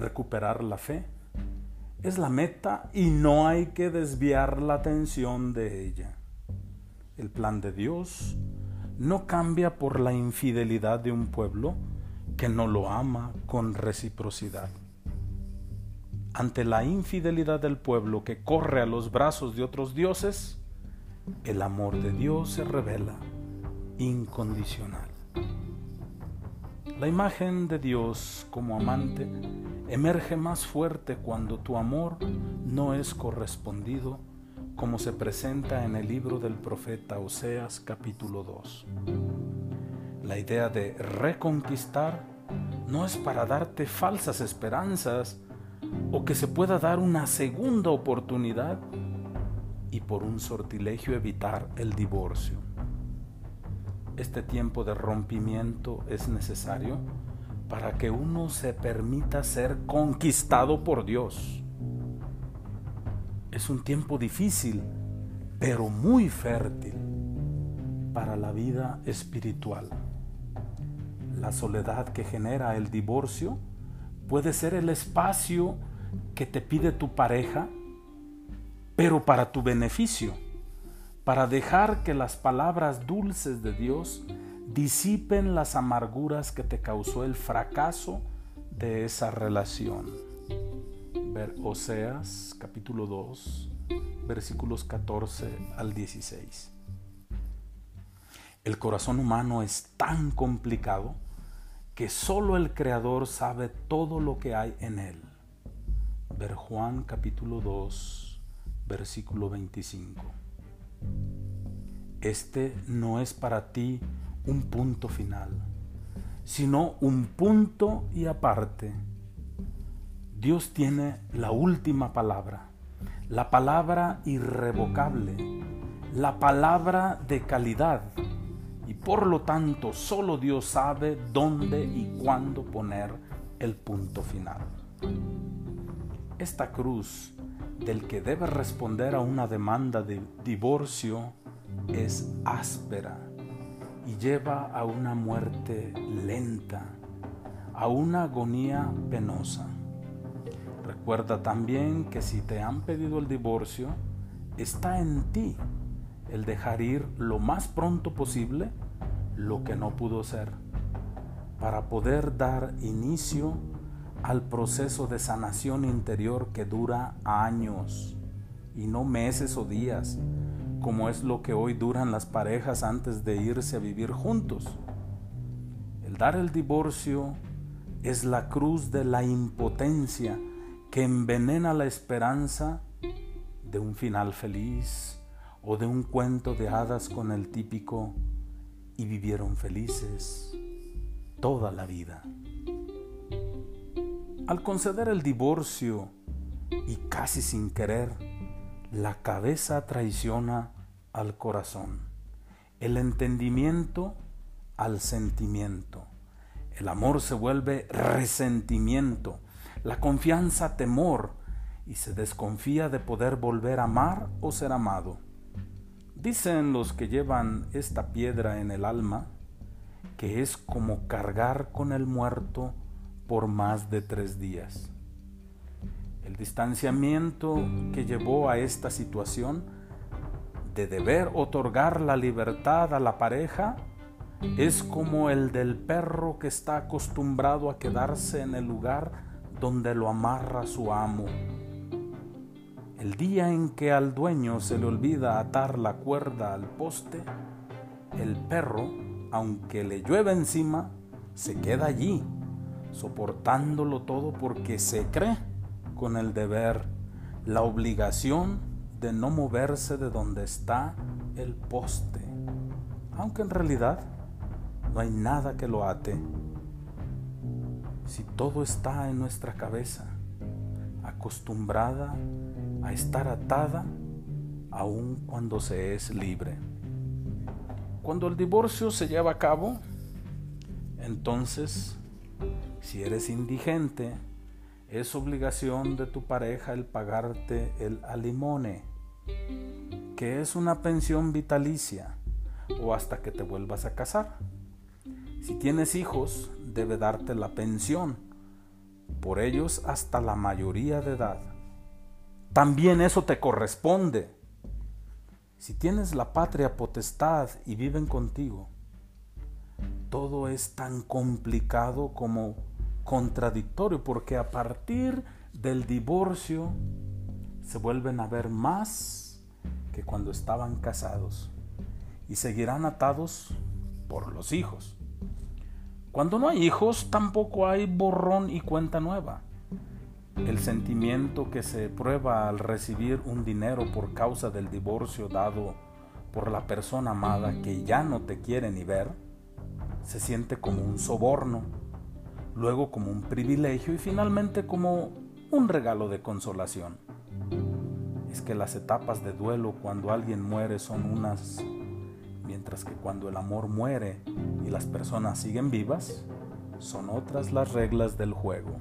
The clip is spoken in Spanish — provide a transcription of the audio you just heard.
recuperar la fe. Es la meta y no hay que desviar la atención de ella. El plan de Dios no cambia por la infidelidad de un pueblo que no lo ama con reciprocidad. Ante la infidelidad del pueblo que corre a los brazos de otros dioses, el amor de Dios se revela incondicional. La imagen de Dios como amante emerge más fuerte cuando tu amor no es correspondido como se presenta en el libro del profeta Oseas capítulo 2. La idea de reconquistar no es para darte falsas esperanzas o que se pueda dar una segunda oportunidad y por un sortilegio evitar el divorcio. Este tiempo de rompimiento es necesario para que uno se permita ser conquistado por Dios. Es un tiempo difícil, pero muy fértil para la vida espiritual. La soledad que genera el divorcio puede ser el espacio que te pide tu pareja, pero para tu beneficio, para dejar que las palabras dulces de Dios disipen las amarguras que te causó el fracaso de esa relación. Ver Oseas capítulo 2, versículos 14 al 16. El corazón humano es tan complicado que solo el Creador sabe todo lo que hay en él. Ver Juan capítulo 2, versículo 25. Este no es para ti un punto final, sino un punto y aparte. Dios tiene la última palabra, la palabra irrevocable, la palabra de calidad y por lo tanto solo Dios sabe dónde y cuándo poner el punto final. Esta cruz del que debe responder a una demanda de divorcio es áspera y lleva a una muerte lenta, a una agonía penosa. Recuerda también que si te han pedido el divorcio, está en ti el dejar ir lo más pronto posible lo que no pudo ser, para poder dar inicio al proceso de sanación interior que dura años y no meses o días, como es lo que hoy duran las parejas antes de irse a vivir juntos. El dar el divorcio es la cruz de la impotencia que envenena la esperanza de un final feliz o de un cuento de hadas con el típico y vivieron felices toda la vida. Al conceder el divorcio y casi sin querer, la cabeza traiciona al corazón, el entendimiento al sentimiento, el amor se vuelve resentimiento, la confianza temor y se desconfía de poder volver a amar o ser amado. Dicen los que llevan esta piedra en el alma que es como cargar con el muerto por más de tres días. El distanciamiento que llevó a esta situación de deber otorgar la libertad a la pareja es como el del perro que está acostumbrado a quedarse en el lugar donde lo amarra su amo. El día en que al dueño se le olvida atar la cuerda al poste, el perro, aunque le llueva encima, se queda allí, soportándolo todo porque se cree con el deber, la obligación de no moverse de donde está el poste, aunque en realidad no hay nada que lo ate. Si todo está en nuestra cabeza, acostumbrada a estar atada aun cuando se es libre. Cuando el divorcio se lleva a cabo, entonces, si eres indigente, es obligación de tu pareja el pagarte el alimone, que es una pensión vitalicia o hasta que te vuelvas a casar. Si tienes hijos, debe darte la pensión por ellos hasta la mayoría de edad. También eso te corresponde. Si tienes la patria potestad y viven contigo, todo es tan complicado como contradictorio, porque a partir del divorcio se vuelven a ver más que cuando estaban casados y seguirán atados por los hijos. Cuando no hay hijos, tampoco hay borrón y cuenta nueva. El sentimiento que se prueba al recibir un dinero por causa del divorcio dado por la persona amada que ya no te quiere ni ver, se siente como un soborno, luego como un privilegio y finalmente como un regalo de consolación. Es que las etapas de duelo cuando alguien muere son unas, mientras que cuando el amor muere y las personas siguen vivas, son otras las reglas del juego.